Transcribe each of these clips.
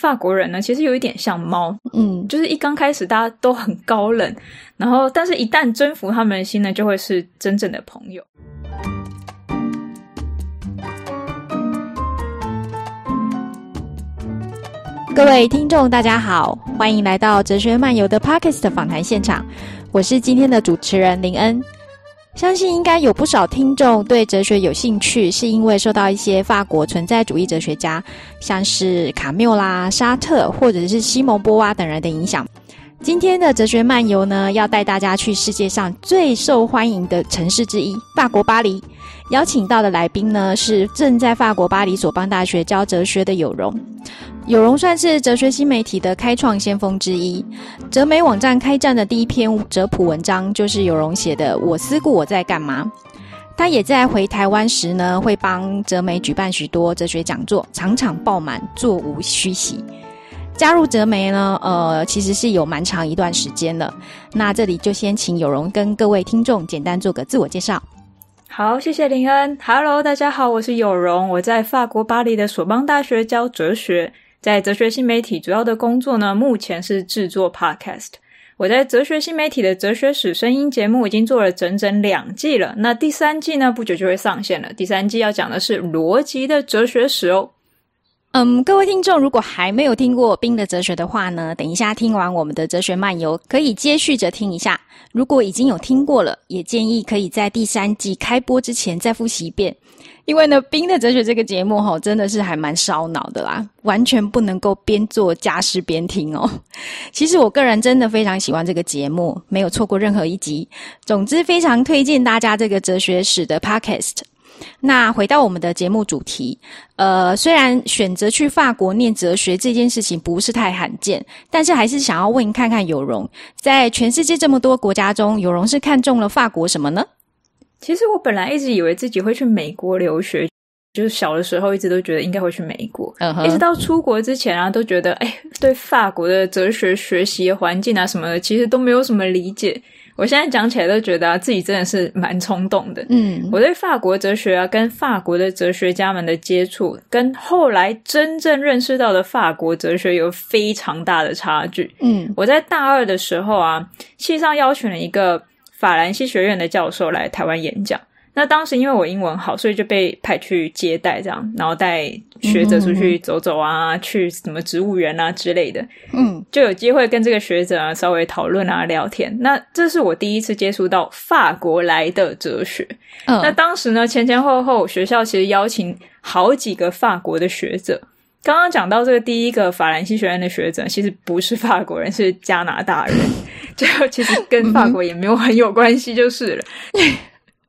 法国人呢，其实有一点像猫，嗯，就是一刚开始大家都很高冷，然后但是一旦征服他们的心呢，就会是真正的朋友。各位听众，大家好，欢迎来到哲学漫游的 Podcast 访谈现场，我是今天的主持人林恩。相信应该有不少听众对哲学有兴趣，是因为受到一些法国存在主义哲学家，像是卡缪啦、沙特或者是西蒙波娃等人的影响。今天的哲学漫游呢，要带大家去世界上最受欢迎的城市之一——法国巴黎。邀请到的来宾呢，是正在法国巴黎索邦大学教哲学的有容。有容算是哲学新媒体的开创先锋之一。哲媒网站开站的第一篇哲普文章就是有容写的《我思故我在干嘛》。他也在回台湾时呢，会帮哲媒举办许多哲学讲座，场场爆满，座无虚席。加入哲媒呢，呃，其实是有蛮长一段时间了。那这里就先请有容跟各位听众简单做个自我介绍。好，谢谢林恩。Hello，大家好，我是有容，我在法国巴黎的索邦大学教哲学。在哲学新媒体主要的工作呢，目前是制作 Podcast。我在哲学新媒体的哲学史声音节目已经做了整整两季了，那第三季呢，不久就会上线了。第三季要讲的是逻辑的哲学史哦。嗯，各位听众，如果还没有听过冰的哲学的话呢，等一下听完我们的哲学漫游，可以接续着听一下。如果已经有听过了，也建议可以在第三季开播之前再复习一遍。因为呢，冰的哲学这个节目吼，真的是还蛮烧脑的啦，完全不能够边做家事边听哦。其实我个人真的非常喜欢这个节目，没有错过任何一集。总之，非常推荐大家这个哲学史的 Podcast。那回到我们的节目主题，呃，虽然选择去法国念哲学这件事情不是太罕见，但是还是想要问看看有容，在全世界这么多国家中，有容是看中了法国什么呢？其实我本来一直以为自己会去美国留学，就是小的时候一直都觉得应该会去美国，uh-huh. 一直到出国之前啊，都觉得哎，对法国的哲学学习环境啊什么的，其实都没有什么理解。我现在讲起来都觉得啊，自己真的是蛮冲动的。嗯，我对法国哲学啊，跟法国的哲学家们的接触，跟后来真正认识到的法国哲学有非常大的差距。嗯，我在大二的时候啊，系上邀请了一个。法兰西学院的教授来台湾演讲，那当时因为我英文好，所以就被派去接待，这样，然后带学者出去走走啊，嗯嗯去什么植物园啊之类的，嗯，就有机会跟这个学者啊稍微讨论啊聊天。那这是我第一次接触到法国来的哲学。嗯，那当时呢，前前后后学校其实邀请好几个法国的学者。刚刚讲到这个第一个法兰西学院的学者，其实不是法国人，是加拿大人，就其实跟法国也没有很有关系，就是了。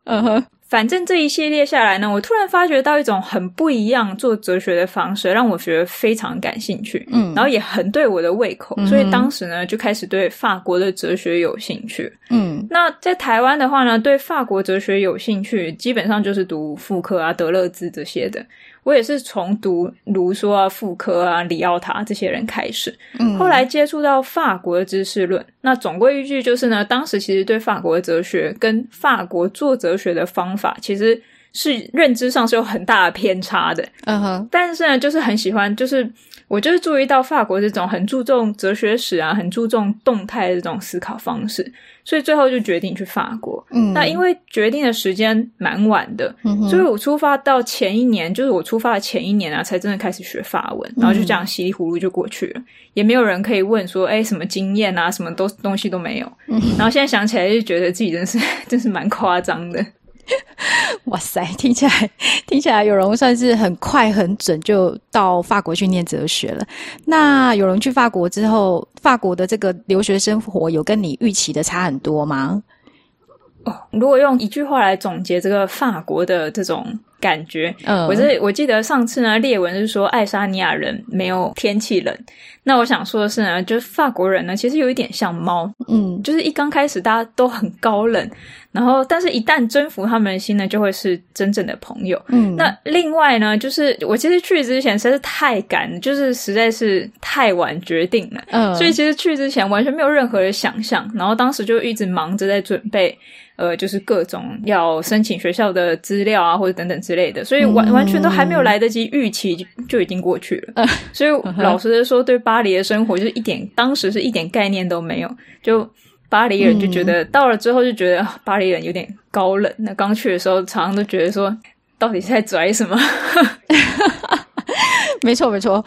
嗯哼，反正这一系列下来呢，我突然发觉到一种很不一样做哲学的方式，让我觉得非常感兴趣。嗯，然后也很对我的胃口，所以当时呢就开始对法国的哲学有兴趣。嗯，那在台湾的话呢，对法国哲学有兴趣，基本上就是读傅柯啊、德勒兹这些的。我也是从读卢梭啊、傅科啊、里奥塔这些人开始，嗯，后来接触到法国的知识论。那总归一句就是呢，当时其实对法国的哲学跟法国做哲学的方法，其实是认知上是有很大的偏差的。嗯哼，但是呢，就是很喜欢，就是。我就是注意到法国这种很注重哲学史啊，很注重动态的这种思考方式，所以最后就决定去法国。嗯，那因为决定的时间蛮晚的，嗯，所以我出发到前一年，就是我出发的前一年啊，才真的开始学法文，然后就这样稀里糊涂就过去了，嗯，也没有人可以问说，哎，什么经验啊，什么都东西都没有。嗯，然后现在想起来就觉得自己真是 真是蛮夸张的。哇塞，听起来听起来有容算是很快很准就到法国去念哲学了。那有容去法国之后，法国的这个留学生活有跟你预期的差很多吗？哦，如果用一句话来总结这个法国的这种感觉，嗯，我是我记得上次呢，列文是说爱沙尼亚人没有天气冷。那我想说的是呢，就是法国人呢，其实有一点像猫，嗯，就是一刚开始大家都很高冷，然后但是一旦征服他们的心呢，就会是真正的朋友。嗯，那另外呢，就是我其实去之前实在是太赶，就是实在是太。太晚决定了，嗯，所以其实去之前完全没有任何的想象，然后当时就一直忙着在准备，呃，就是各种要申请学校的资料啊，或者等等之类的，所以完、嗯、完全都还没有来得及预期就，就已经过去了。嗯、所以老实的说，对巴黎的生活就是一点，当时是一点概念都没有。就巴黎人就觉得、嗯、到了之后就觉得巴黎人有点高冷。那刚去的时候，常常都觉得说，到底是在拽什么？没错，没错。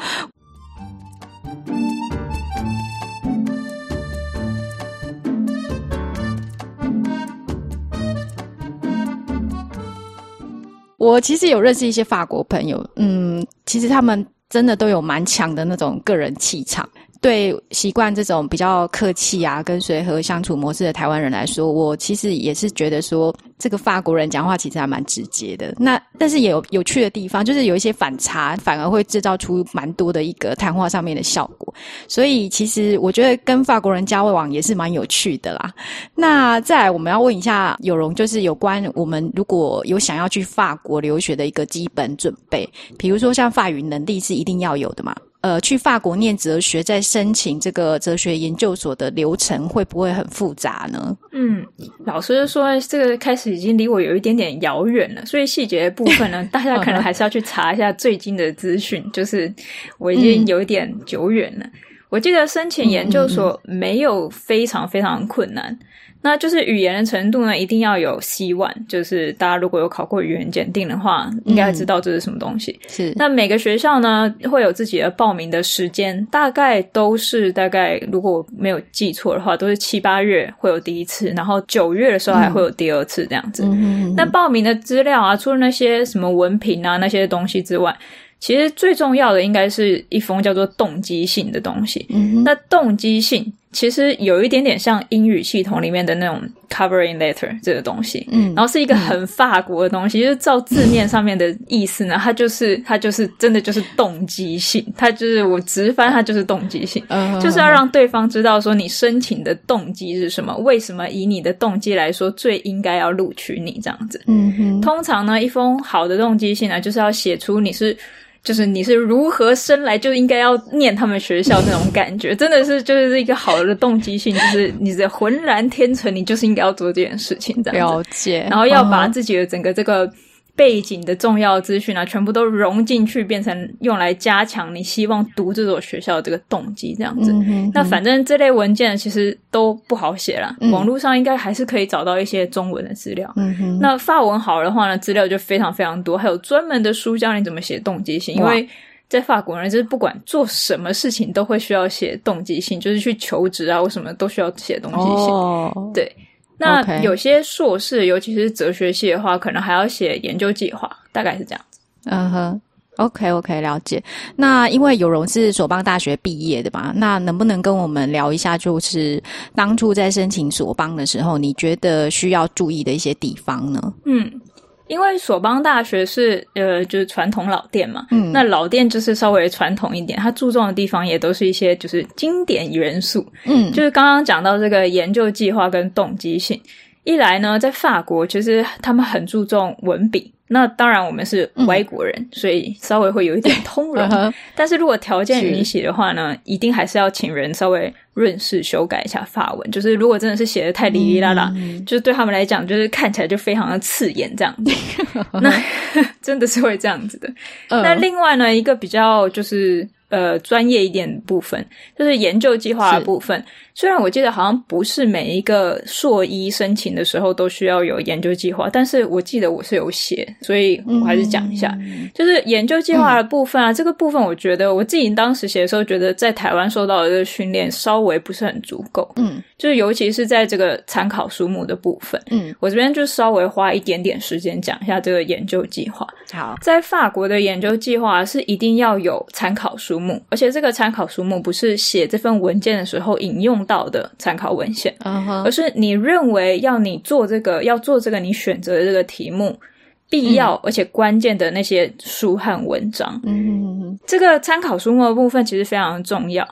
我其实有认识一些法国朋友，嗯，其实他们真的都有蛮强的那种个人气场。对习惯这种比较客气啊、跟随和相处模式的台湾人来说，我其实也是觉得说，这个法国人讲话其实还蛮直接的。那但是也有有趣的地方，就是有一些反差，反而会制造出蛮多的一个谈话上面的效果。所以其实我觉得跟法国人交往也是蛮有趣的啦。那再来，我们要问一下有容，就是有关我们如果有想要去法国留学的一个基本准备，比如说像法语能力是一定要有的嘛？呃，去法国念哲学，在申请这个哲学研究所的流程会不会很复杂呢？嗯，老实说，这个开始已经离我有一点点遥远了，所以细节的部分呢，大家可能还是要去查一下最近的资讯。就是我已经有一点久远了，嗯、我记得申请研究所没有非常非常困难。那就是语言的程度呢，一定要有 C1，就是大家如果有考过语言检定的话，应该知道这是什么东西。嗯、是。那每个学校呢，会有自己的报名的时间，大概都是大概如果我没有记错的话，都是七八月会有第一次，然后九月的时候还会有第二次这样子。嗯、那报名的资料啊，除了那些什么文凭啊那些东西之外，其实最重要的应该是一封叫做动机性的东西。嗯、那动机性。其实有一点点像英语系统里面的那种 covering letter 这个东西，嗯，然后是一个很法国的东西，嗯、就是照字面上面的意思呢，它就是它就是真的就是动机性，它就是我直翻它就是动机性，嗯，就是要让对方知道说你申请的动机是什么，为什么以你的动机来说最应该要录取你这样子，嗯哼，通常呢，一封好的动机信呢，就是要写出你是。就是你是如何生来就应该要念他们学校那种感觉，真的是就是一个好的动机性，就是你的浑然天成，你就是应该要做这件事情这样子。了解，然后要把自己的整个这个。背景的重要资讯啊，全部都融进去，变成用来加强你希望读这所学校的这个动机，这样子。嗯嗯。那反正这类文件其实都不好写啦，嗯、网络上应该还是可以找到一些中文的资料。嗯。那法文好的话呢，资料就非常非常多，还有专门的书教你怎么写动机性。因为在法国人就是不管做什么事情都会需要写动机性，就是去求职啊，或什么都需要写动机性。哦。对。那有些硕士尤其是哲学系的话，可能还要写研究计划，大概是这样子。嗯哼，OK OK，了解。那因为有容是索邦大学毕业的嘛，那能不能跟我们聊一下，就是当初在申请索邦的时候，你觉得需要注意的一些地方呢？嗯。因为索邦大学是呃，就是传统老店嘛，嗯，那老店就是稍微传统一点，它注重的地方也都是一些就是经典元素，嗯，就是刚刚讲到这个研究计划跟动机性，一来呢，在法国其实他们很注重文笔。那当然，我们是外国人，嗯，所以稍微会有一点 通融。但是如果条件允许的话呢，一定还是要请人稍微润饰修改一下发文。就是如果真的是写的太哩哩啦啦，嗯，就是对他们来讲，就是看起来就非常的刺眼这样子。那 真的是会这样子的。那另外呢，一个比较就是。呃，专业一点的部分就是研究计划的部分。虽然我记得好像不是每一个硕一申请的时候都需要有研究计划，但是我记得我是有写，所以我还是讲一下，嗯、就是研究计划的部分啊。嗯、这个部分我觉得我自己当时写的时候，觉得在台湾受到的这个训练稍微不是很足够。嗯，就是尤其是在这个参考书目的部分。嗯，我这边就稍微花一点点时间讲一下这个研究计划。好，在法国的研究计划是一定要有参考书目。而且这个参考书目不是写这份文件的时候引用到的参考文献，uh huh. 而是你认为要你做这个要做这个你选择的这个题目必要而且关键的那些书和文章。嗯，uh. 这个参考书目的部分其实非常重要。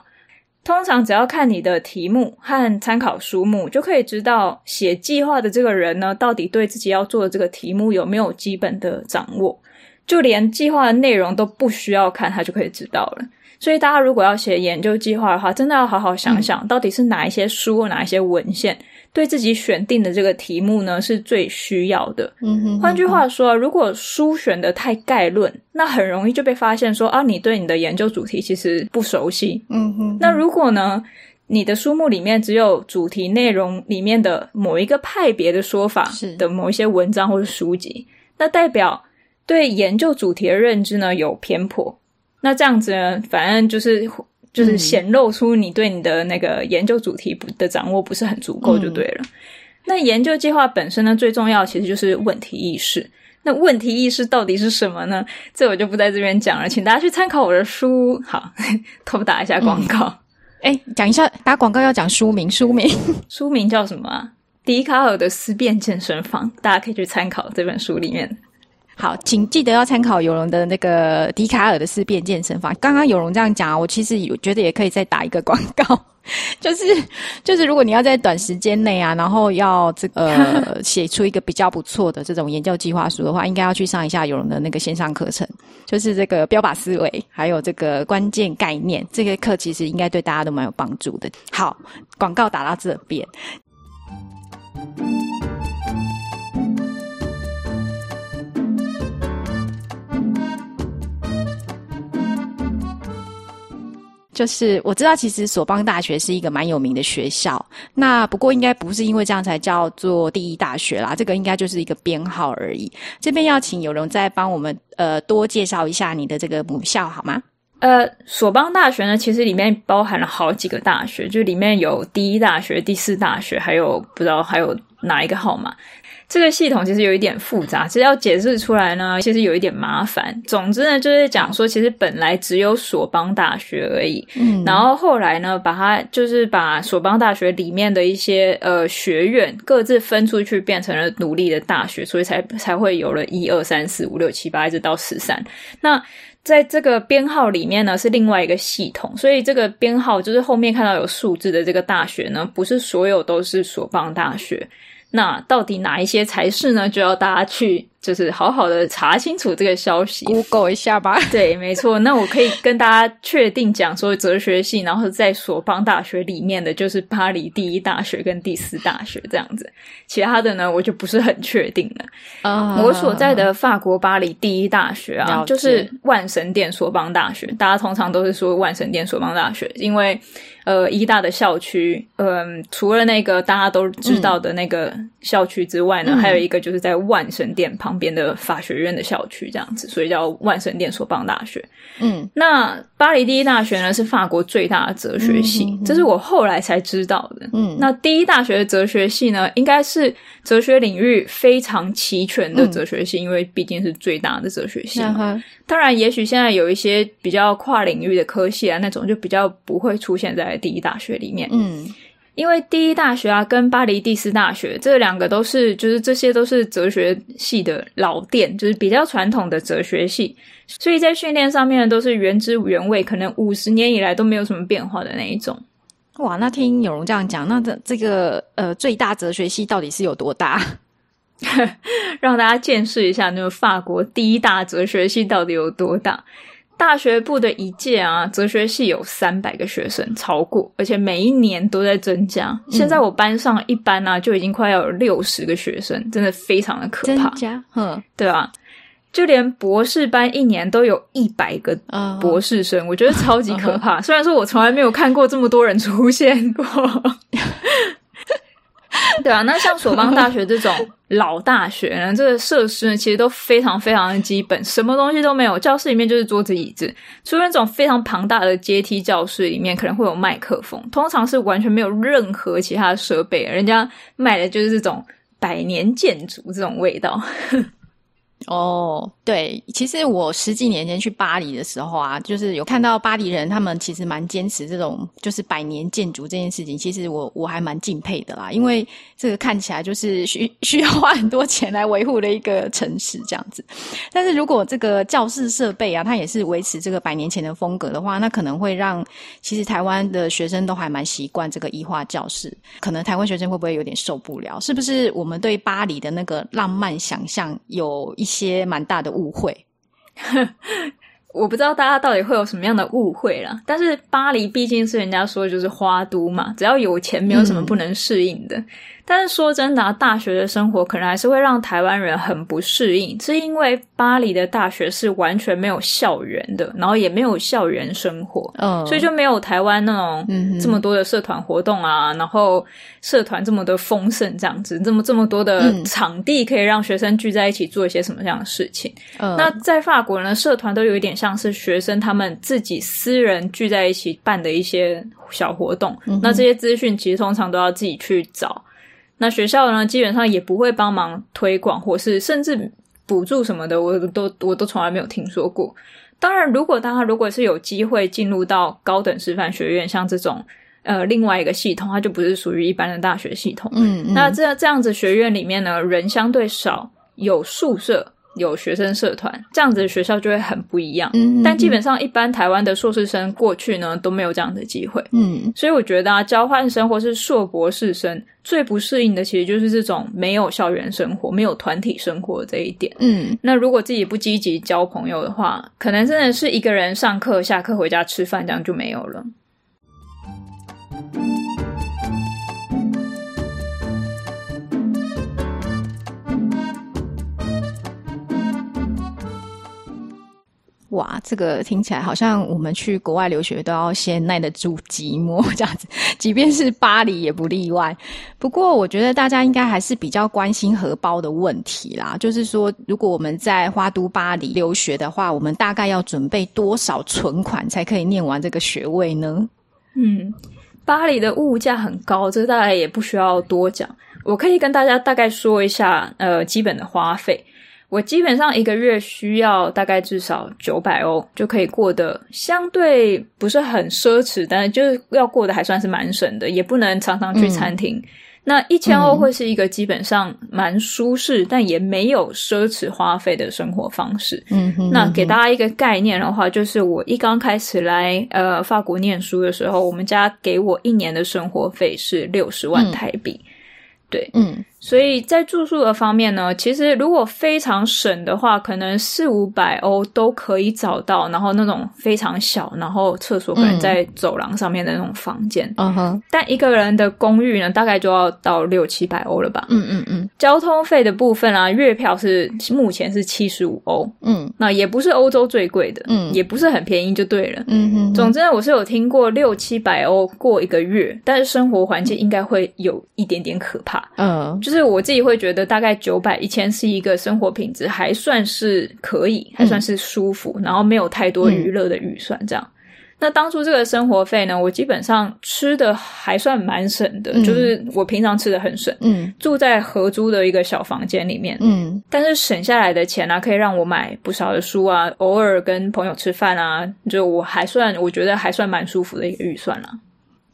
通常只要看你的题目和参考书目，就可以知道写计划的这个人呢，到底对自己要做的这个题目有没有基本的掌握。就连计划的内容都不需要看，他就可以知道了。所以大家如果要写研究计划的话，真的要好好想想，到底是哪一些书或哪一些文献，对自己选定的这个题目呢是最需要的。嗯哼，换句话说，如果书选的太概论，那很容易就被发现说啊，你对你的研究主题其实不熟悉。嗯哼，那如果呢，你的书目里面只有主题内容里面的某一个派别的说法的某一些文章或者书籍，那代表对研究主题的认知呢有偏颇。那这样子呢，反正就是就是显露出你对你的那个研究主题不的掌握不是很足够就对了。嗯、那研究计划本身呢，最重要其实就是问题意识。那问题意识到底是什么呢？这我就不在这边讲了，请大家去参考我的书。好，偷打一下广告。哎、嗯，讲一下打广告要讲书名，书名 书名叫什么啊？笛卡尔的思辨健身房，大家可以去参考这本书里面。好，请记得要参考有容的那个笛卡尔的思辨健身法。刚刚有容这样讲，我其实有觉得也可以再打一个广告，就是就是如果你要在短时间内啊，然后要这个呃 写出一个比较不错的这种研究计划书的话，应该要去上一下有容的那个线上课程，就是这个标靶思维，还有这个关键概念这些课，其实应该对大家都蛮有帮助的。好，广告打到这边。就是我知道，其实索邦大学是一个蛮有名的学校。那不过应该不是因为这样才叫做第一大学啦，这个应该就是一个编号而已。这边要请有容再帮我们呃多介绍一下你的这个母校好吗？呃，索邦大学呢，其实里面包含了好几个大学，就里面有第一大学、第四大学，还有不知道还有哪一个号码。这个系统其实有一点复杂，其实要解释出来呢，其实有一点麻烦。总之呢，就是讲说，其实本来只有索邦大学而已，嗯，然后后来呢，把它就是把索邦大学里面的一些呃学院各自分出去，变成了独立的大学，所以才才会有了一二三四五六七八一直到十三。那在这个编号里面呢，是另外一个系统，所以这个编号就是后面看到有数字的这个大学呢，不是所有都是索邦大学。那到底哪一些才是呢？就要大家去。就是好好的查清楚这个消息，Google 一下吧。对，没错。那我可以跟大家确定讲说，哲学系，然后在索邦大学里面的就是巴黎第一大学跟第四大学这样子，其他的呢我就不是很确定了。啊、uh，我所在的法国巴黎第一大学啊，就是万神殿索邦大学。大家通常都是说万神殿索邦大学，因为呃，医大的校区，嗯、呃，除了那个大家都知道的那个校区之外呢，嗯、还有一个就是在万神殿旁。边的法学院的校区这样子，所以叫万神殿索邦大学。嗯，那巴黎第一大学呢是法国最大的哲学系，嗯哼哼，这是我后来才知道的。嗯，那第一大学的哲学系呢，应该是哲学领域非常齐全的哲学系，嗯、因为毕竟是最大的哲学系嘛。嗯、当然，也许现在有一些比较跨领域的科系啊，那种就比较不会出现在第一大学里面。嗯。因为第一大学啊，跟巴黎第四大学这两个都是，就是这些都是哲学系的老店，就是比较传统的哲学系，所以在训练上面，都是原汁原味，可能五十年以来都没有什么变化的那一种。哇，那听有容这样讲，那这这个呃最大哲学系到底是有多大？让大家见识一下，那个法国第一大哲学系到底有多大。大学部的一届啊，哲学系有三百个学生，超过，而且每一年都在增加。嗯、现在我班上一班啊，就已经快要有六十个学生，真的非常的可怕。增加，嗯，对啊，就连博士班一年都有一百个博士生，uh 我觉得超级可 怕。Uh. 虽然说我从来没有看过这么多人出现过。对啊，那像索邦大学这种 老大学呢，这个设施呢，其实都非常非常的基本，什么东西都没有，教室里面就是桌子椅子，除了那种非常庞大的阶梯教室里面可能会有麦克风，通常是完全没有任何其他的设备，人家卖的就是这种百年建筑这种味道。哦，对，其实我十几年前去巴黎的时候啊，就是有看到巴黎人，他们其实蛮坚持这种就是百年建筑这件事情。其实我我还蛮敬佩的啦，因为这个看起来就是需需要花很多钱来维护的一个城市这样子。但是如果这个教室设备啊，它也是维持这个百年前的风格的话，那可能会让其实台湾的学生都还蛮习惯这个异化教室。可能台湾学生会不会有点受不了？是不是我们对巴黎的那个浪漫想象有一些些？些蛮大的误会，我不知道大家到底会有什么样的误会啦。但是巴黎毕竟是人家说就是花都嘛，只要有钱，没有什么不能适应的。嗯但是说真的啊，大学的生活可能还是会让台湾人很不适应，是因为巴黎的大学是完全没有校园的，然后也没有校园生活，嗯，所以就没有台湾那种这么多的社团活动啊，然后社团这么的丰盛，这样子，这么这么多的场地可以让学生聚在一起做一些什么样的事情。嗯，那在法国呢，社团都有一点像是学生他们自己私人聚在一起办的一些小活动，那这些资讯其实通常都要自己去找。那学校呢，基本上也不会帮忙推广，或是甚至补助什么的，我都我都从来没有听说过。当然，如果大家如果是有机会进入到高等师范学院，像这种呃另外一个系统，它就不是属于一般的大学系统。嗯，嗯，那这这样子学院里面呢，人相对少，有宿舍。有学生社团，这样子的学校就会很不一样。嗯，但基本上一般台湾的硕士生过去呢，都没有这样的机会。嗯，所以我觉得啊，交换生或是硕博士生最不适应的，其实就是这种没有校园生活、没有团体生活这一点。嗯，那如果自己不积极交朋友的话，可能真的是一个人上课、下课回家吃饭，这样就没有了。哇，这个听起来好像我们去国外留学都要先耐得住寂寞 这样子，即便是巴黎也不例外。不过，我觉得大家应该还是比较关心荷包的问题啦。就是说，如果我们在花都巴黎留学的话，我们大概要准备多少存款才可以念完这个学位呢？嗯，巴黎的物价很高，这大概也不需要多讲。我可以跟大家大概说一下，呃，基本的花费。我基本上一个月需要大概至少九百欧，就可以过得相对不是很奢侈，但是就是要过得还算是蛮省的，也不能常常去餐厅。嗯、那一千欧会是一个基本上蛮舒适，嗯、但也没有奢侈花费的生活方式。嗯哼，那给大家一个概念的话，就是我一刚开始来呃法国念书的时候，我们家给我一年的生活费是六十万台币。嗯、对，嗯。所以在住宿的方面呢，其实如果非常省的话，可能四五百欧都可以找到。然后那种非常小，然后厕所可能在走廊上面的那种房间。嗯哼。但一个人的公寓呢，大概就要到六七百欧了吧？嗯嗯嗯。交通费的部分啊，月票是目前是七十五欧。嗯。那也不是欧洲最贵的。嗯。也不是很便宜，就对了。嗯哼。总之呢，我是有听过六七百欧过一个月，但是生活环境应该会有一点点可怕。嗯。就是我自己会觉得，大概九百一千是一个生活品质还算是可以，还算是舒服，嗯、然后没有太多娱乐的预算这样。嗯、那当初这个生活费呢，我基本上吃的还算蛮省的，嗯、就是我平常吃的很省，嗯，住在合租的一个小房间里面，嗯，但是省下来的钱呢、啊，可以让我买不少的书啊，偶尔跟朋友吃饭啊，就我还算我觉得还算蛮舒服的一个预算啦。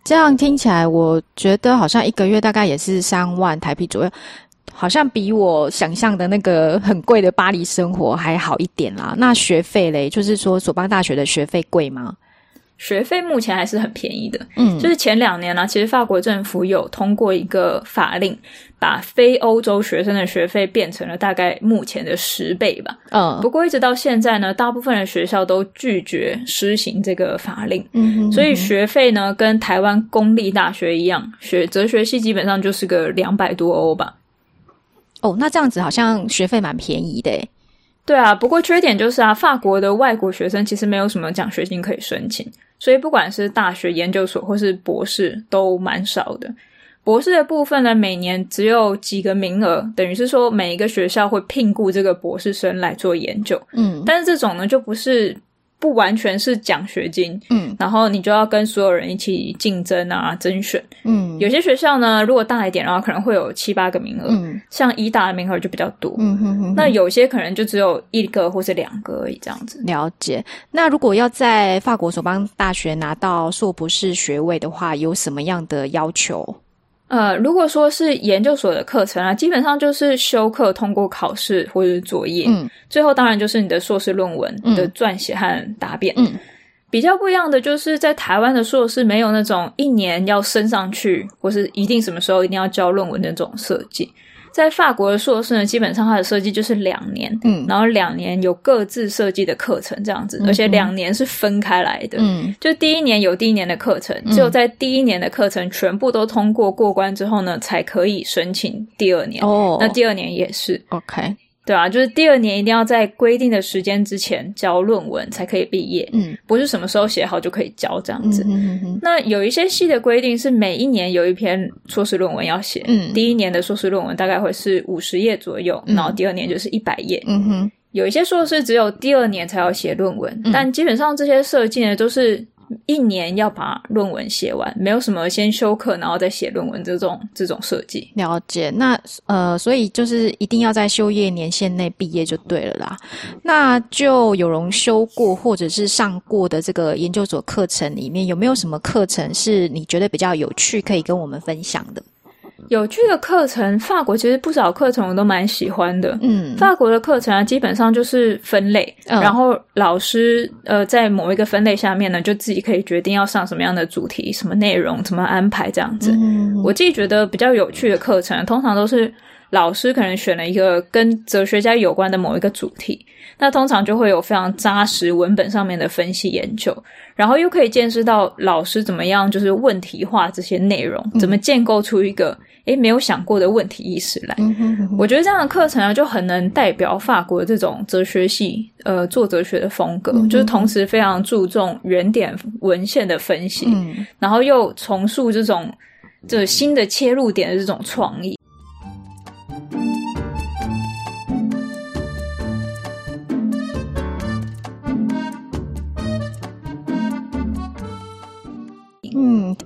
这样听起来，我觉得好像一个月大概也是三万台币左右。好像比我想象的那个很贵的巴黎生活还好一点啦。那学费嘞，就是说索邦大学的学费贵吗？学费目前还是很便宜的。嗯，就是前两年呢、啊，其实法国政府有通过一个法令，把非欧洲学生的学费变成了大概目前的十倍吧。嗯，不过一直到现在呢，大部分的学校都拒绝施行这个法令。嗯哼哼，所以学费呢，跟台湾公立大学一样，学哲学系基本上就是个两百多欧吧。哦，那这样子好像学费蛮便宜的诶。对啊，不过缺点就是啊，法国的外国学生其实没有什么奖学金可以申请，所以不管是大学、研究所或是博士都蛮少的。博士的部分呢，每年只有几个名额，等于是说每一个学校会聘雇这个博士生来做研究。嗯，但是这种呢，就不是。不完全是奖学金，嗯，然后你就要跟所有人一起竞争啊，甄选，嗯，有些学校呢，如果大一点的话，可能会有七八个名额，嗯，像医大的名额就比较多，嗯哼哼哼，那有些可能就只有一个或是两个而已，这样子。了解。那如果要在法国索邦大学拿到硕博士学位的话，有什么样的要求？呃，如果说是研究所的课程啊，基本上就是修课通过考试或者是作业，嗯，最后当然就是你的硕士论文的撰写和答辩，嗯，比较不一样的就是在台湾的硕士没有那种一年要升上去或是一定什么时候一定要交论文的那种设计，在法国的硕士呢，基本上它的设计就是两年，嗯，然后两年有各自设计的课程这样子，嗯、而且两年是分开来的，嗯，就第一年有第一年的课程，只有在第一年的课程全部都通过过关之后呢，才可以申请第二年。哦，那第二年也是。OK。对啊，就是第二年一定要在规定的时间之前交论文才可以毕业，嗯，不是什么时候写好就可以交这样子。嗯、哼那有一些系的规定是每一年有一篇硕士论文要写，嗯，第一年的硕士论文大概会是五十页左右，嗯，然后第二年就是一百页，嗯哼，有一些硕士只有第二年才要写论文，嗯，但基本上这些设计呢都是。一年要把论文写完，没有什么先修课然后再写论文这种这种设计。了解，那呃，所以就是一定要在修业年限内毕业就对了啦。那就有容修过或者是上过的这个研究所课程里面，有没有什么课程是你觉得比较有趣，可以跟我们分享的？有趣的课程，法国其实不少课程我都蛮喜欢的。嗯，法国的课程啊，基本上就是分类，嗯、然后老师呃在某一个分类下面呢，就自己可以决定要上什么样的主题、什么内容、怎么安排这样子。嗯，我自己觉得比较有趣的课程，通常都是老师可能选了一个跟哲学家有关的某一个主题，那通常就会有非常扎实文本上面的分析研究，然后又可以见识到老师怎么样就是问题化这些内容，怎么建构出一个。诶，没有想过的问题意识来，嗯哼嗯哼，我觉得这样的课程啊，就很能代表法国这种哲学系，呃，做哲学的风格，嗯，就是同时非常注重原点文献的分析，嗯，然后又重塑这种这新的切入点的这种创意。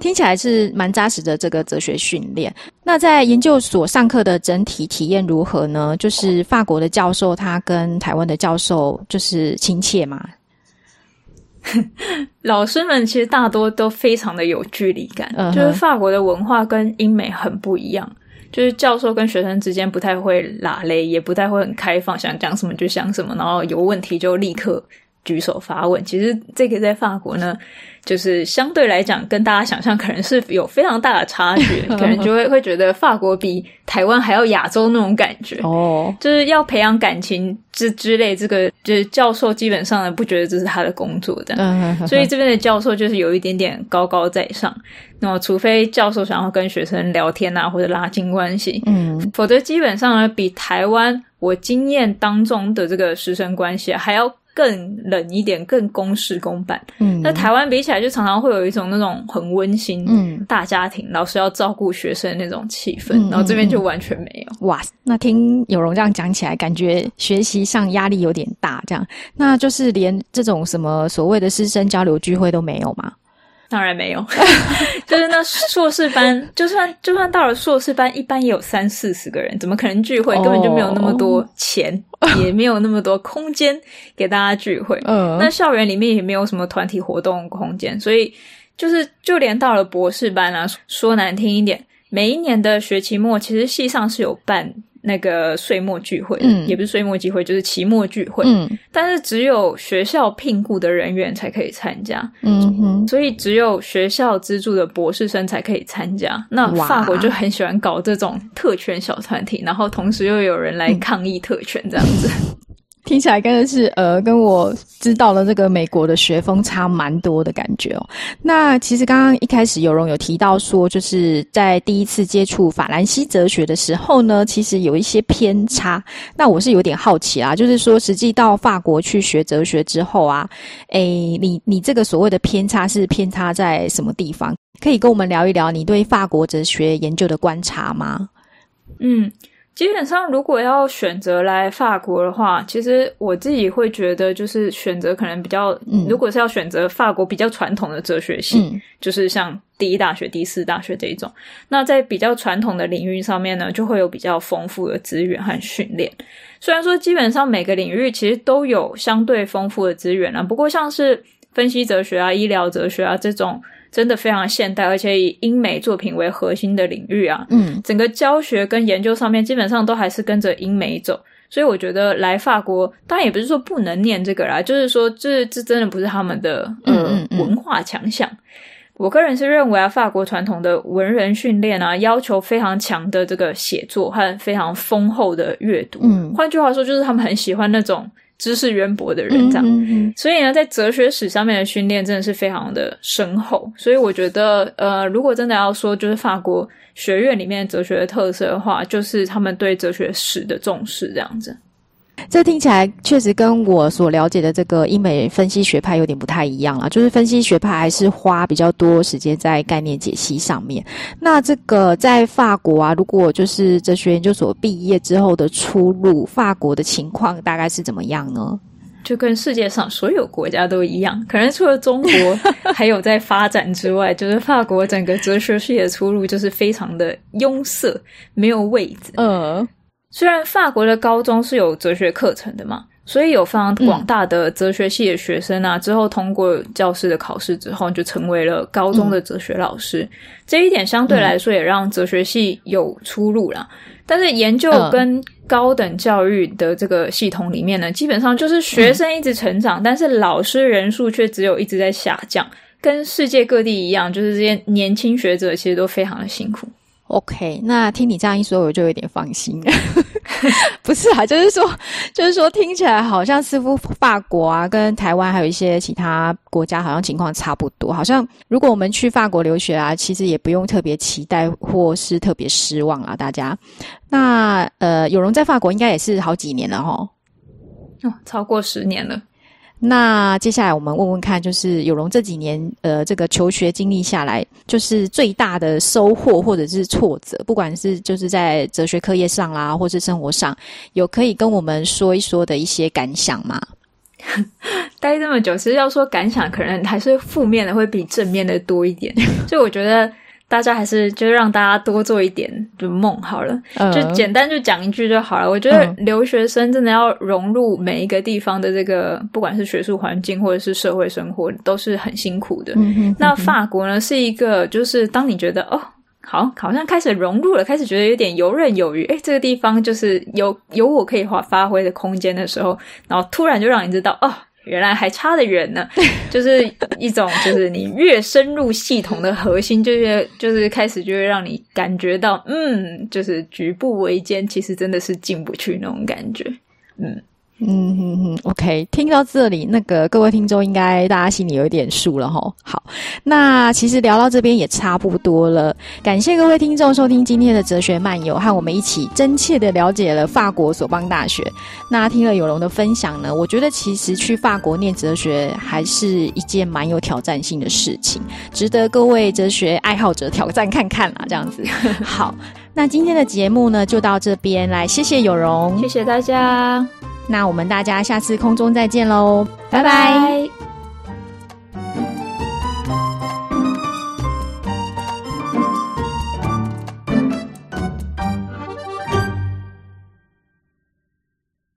听起来是蛮扎实的这个哲学训练。那在研究所上课的整体体验如何呢？就是法国的教授他跟台湾的教授就是亲切吗？老师们其实大多都非常的有距离感，嗯、就是法国的文化跟英美很不一样，就是教授跟学生之间不太会拉雷，也不太会很开放，想讲什么就讲什么，然后有问题就立刻举手发问。其实这个在法国呢。就是相对来讲，跟大家想象可能是有非常大的差距，可能就会会觉得法国比台湾还要亚洲那种感觉哦。就是要培养感情之之类，这个就是教授基本上呢不觉得这是他的工作的，所以这边的教授就是有一点点高高在上。那么，除非教授想要跟学生聊天啊，或者拉近关系，嗯，否则基本上呢，比台湾我经验当中的这个师生关系还要。更冷一点，更公事公办。嗯，那台湾比起来，就常常会有一种那种很温馨，嗯，大家庭，老师要照顾学生的那种气氛。嗯，然后这边就完全没有。哇，那听有容这样讲起来，感觉学习上压力有点大。这样，那就是连这种什么所谓的师生交流聚会都没有吗？当然没有，就是那硕士班，就算就算到了硕士班，一般也有三四十个人，怎么可能聚会？根本就没有那么多钱，oh. 也没有那么多空间给大家聚会。嗯，uh. 那校园里面也没有什么团体活动空间，所以就是就连到了博士班啊，说难听一点，每一年的学期末，其实系上是有办。那个岁末聚会，嗯，也不是岁末聚会，就是期末聚会，嗯，但是只有学校聘雇的人员才可以参加，嗯哼，所以只有学校资助的博士生才可以参加。那法国就很喜欢搞这种特权小团体，然后同时又有人来抗议特权，这样子。嗯听起来真的是呃，跟我知道的这个美国的学风差蛮多的感觉哦。那其实刚刚一开始有容有提到说，就是在第一次接触法兰西哲学的时候呢，其实有一些偏差。那我是有点好奇啦，就是说实际到法国去学哲学之后啊，诶，你你这个所谓的偏差是偏差在什么地方？可以跟我们聊一聊你对法国哲学研究的观察吗？嗯。基本上，如果要选择来法国的话，其实我自己会觉得，就是选择可能比较，嗯、如果是要选择法国比较传统的哲学系，嗯、就是像第一大学、第四大学这一种，那在比较传统的领域上面呢，就会有比较丰富的资源和训练。虽然说基本上每个领域其实都有相对丰富的资源啊，不过像是分析哲学啊、医疗哲学啊这种。真的非常现代，而且以英美作品为核心的领域啊，嗯，整个教学跟研究上面基本上都还是跟着英美走，所以我觉得来法国，当然也不是说不能念这个啦，就是说这这真的不是他们的呃嗯嗯嗯。文化强项。我个人是认为啊，法国传统的文人训练啊，要求非常强的这个写作和非常丰厚的阅读。嗯，换句话说，就是他们很喜欢那种知识渊博的人，这样。嗯嗯嗯。所以呢，在哲学史上面的训练真的是非常的深厚。所以我觉得，呃，如果真的要说，就是法国学院里面哲学的特色的话，就是他们对哲学史的重视，这样子。这听起来确实跟我所了解的这个英美分析学派有点不太一样了，就是分析学派还是花比较多时间在概念解析上面。那这个在法国啊，如果就是哲学研究所毕业之后的出路，法国的情况大概是怎么样呢？就跟世界上所有国家都一样，可能除了中国还有在发展之外，就是法国整个哲学系的出路就是非常的拥塞，没有位置。嗯。虽然法国的高中是有哲学课程的嘛，所以有非常广大的哲学系的学生啊，嗯、之后通过教师的考试之后，就成为了高中的哲学老师。嗯、这一点相对来说也让哲学系有出路啦。但是研究跟高等教育的这个系统里面呢，基本上就是学生一直成长，嗯、但是老师人数却只有一直在下降，跟世界各地一样，就是这些年轻学者其实都非常的辛苦。OK，那听你这样一说，我就有点放心。不是啊，就是说，就是说，听起来好像似乎法国啊，跟台湾还有一些其他国家，好像情况差不多。好像如果我们去法国留学啊，其实也不用特别期待或是特别失望啊。大家，那呃，有容在法国应该也是好几年了齁。哦，超过十年了。那接下来我们问问看，就是有容这几年呃这个求学经历下来，就是最大的收获或者是挫折，不管是就是在哲学课业上啦，或是生活上，有可以跟我们说一说的一些感想吗？待这么久，其实要说感想，可能还是负面的会比正面的多一点，所以我觉得。大家还是就让大家多做一点就梦好了，嗯、就简单就讲一句就好了。我觉得留学生真的要融入每一个地方的这个，不管是学术环境或者是社会生活，都是很辛苦的。嗯、哼哼，那法国呢，是一个就是当你觉得哦，好，好像开始融入了，开始觉得有点游刃有余，诶，这个地方就是有有我可以发发挥的空间的时候，然后突然就让你知道哦。原来还差得远呢，就是一种，就是你越深入系统的核心，就越就是开始就会让你感觉到，嗯，就是举步维艰，其实真的是进不去那种感觉，嗯。嗯哼哼，OK，听到这里，那个各位听众应该大家心里有一点数了哈。好，那其实聊到这边也差不多了，感谢各位听众收听今天的哲学漫游，和我们一起真切的了解了法国索邦大学。那听了有容的分享呢，我觉得其实去法国念哲学还是一件蛮有挑战性的事情，值得各位哲学爱好者挑战看看啦。这样子，好，那今天的节目呢就到这边来，谢谢有容，谢谢大家。那我们大家下次空中再见喽，拜拜。